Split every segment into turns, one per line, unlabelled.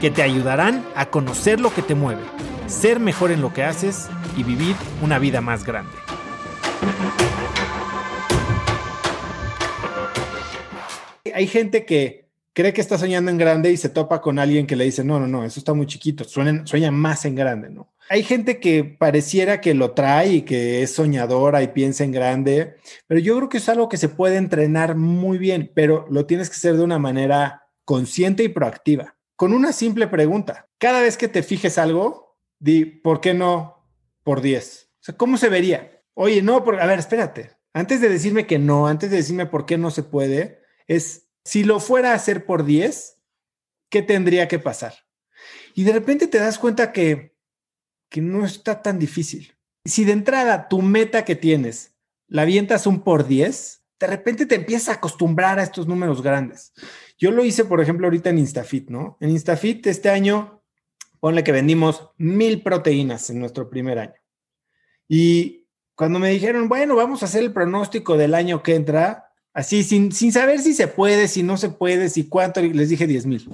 que te ayudarán a conocer lo que te mueve, ser mejor en lo que haces y vivir una vida más grande. Hay gente que cree que está soñando en grande y se topa con alguien que le dice, no, no, no, eso está muy chiquito, sueña, más en grande, ¿no? Hay gente que pareciera que lo trae y que es soñadora y piensa en grande, pero yo creo que es algo que se puede entrenar muy bien, pero lo tienes que hacer de una manera consciente y proactiva. Con una simple pregunta, cada vez que te fijes algo, di, ¿por qué no por 10? O sea, ¿cómo se vería? Oye, no, por, a ver, espérate. Antes de decirme que no, antes de decirme por qué no se puede, es si lo fuera a hacer por 10, ¿qué tendría que pasar? Y de repente te das cuenta que que no está tan difícil. Si de entrada tu meta que tienes la avientas un por 10, de repente te empiezas a acostumbrar a estos números grandes. Yo lo hice, por ejemplo, ahorita en Instafit, ¿no? En Instafit este año, ponle que vendimos mil proteínas en nuestro primer año. Y cuando me dijeron, bueno, vamos a hacer el pronóstico del año que entra, así, sin, sin saber si se puede, si no se puede, si cuánto, les dije 10 mil.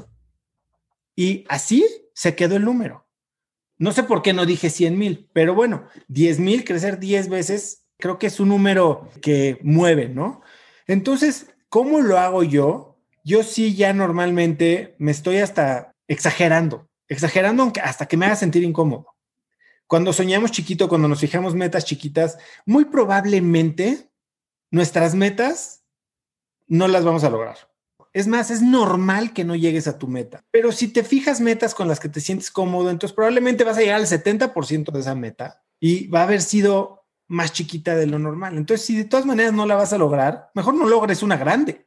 Y así se quedó el número. No sé por qué no dije 100 mil, pero bueno, 10 mil, crecer 10 veces, creo que es un número que mueve, ¿no? Entonces, ¿cómo lo hago yo? Yo sí ya normalmente me estoy hasta exagerando, exagerando hasta que me haga sentir incómodo. Cuando soñamos chiquito, cuando nos fijamos metas chiquitas, muy probablemente nuestras metas no las vamos a lograr. Es más, es normal que no llegues a tu meta. Pero si te fijas metas con las que te sientes cómodo, entonces probablemente vas a llegar al 70% de esa meta y va a haber sido más chiquita de lo normal. Entonces, si de todas maneras no la vas a lograr, mejor no logres una grande.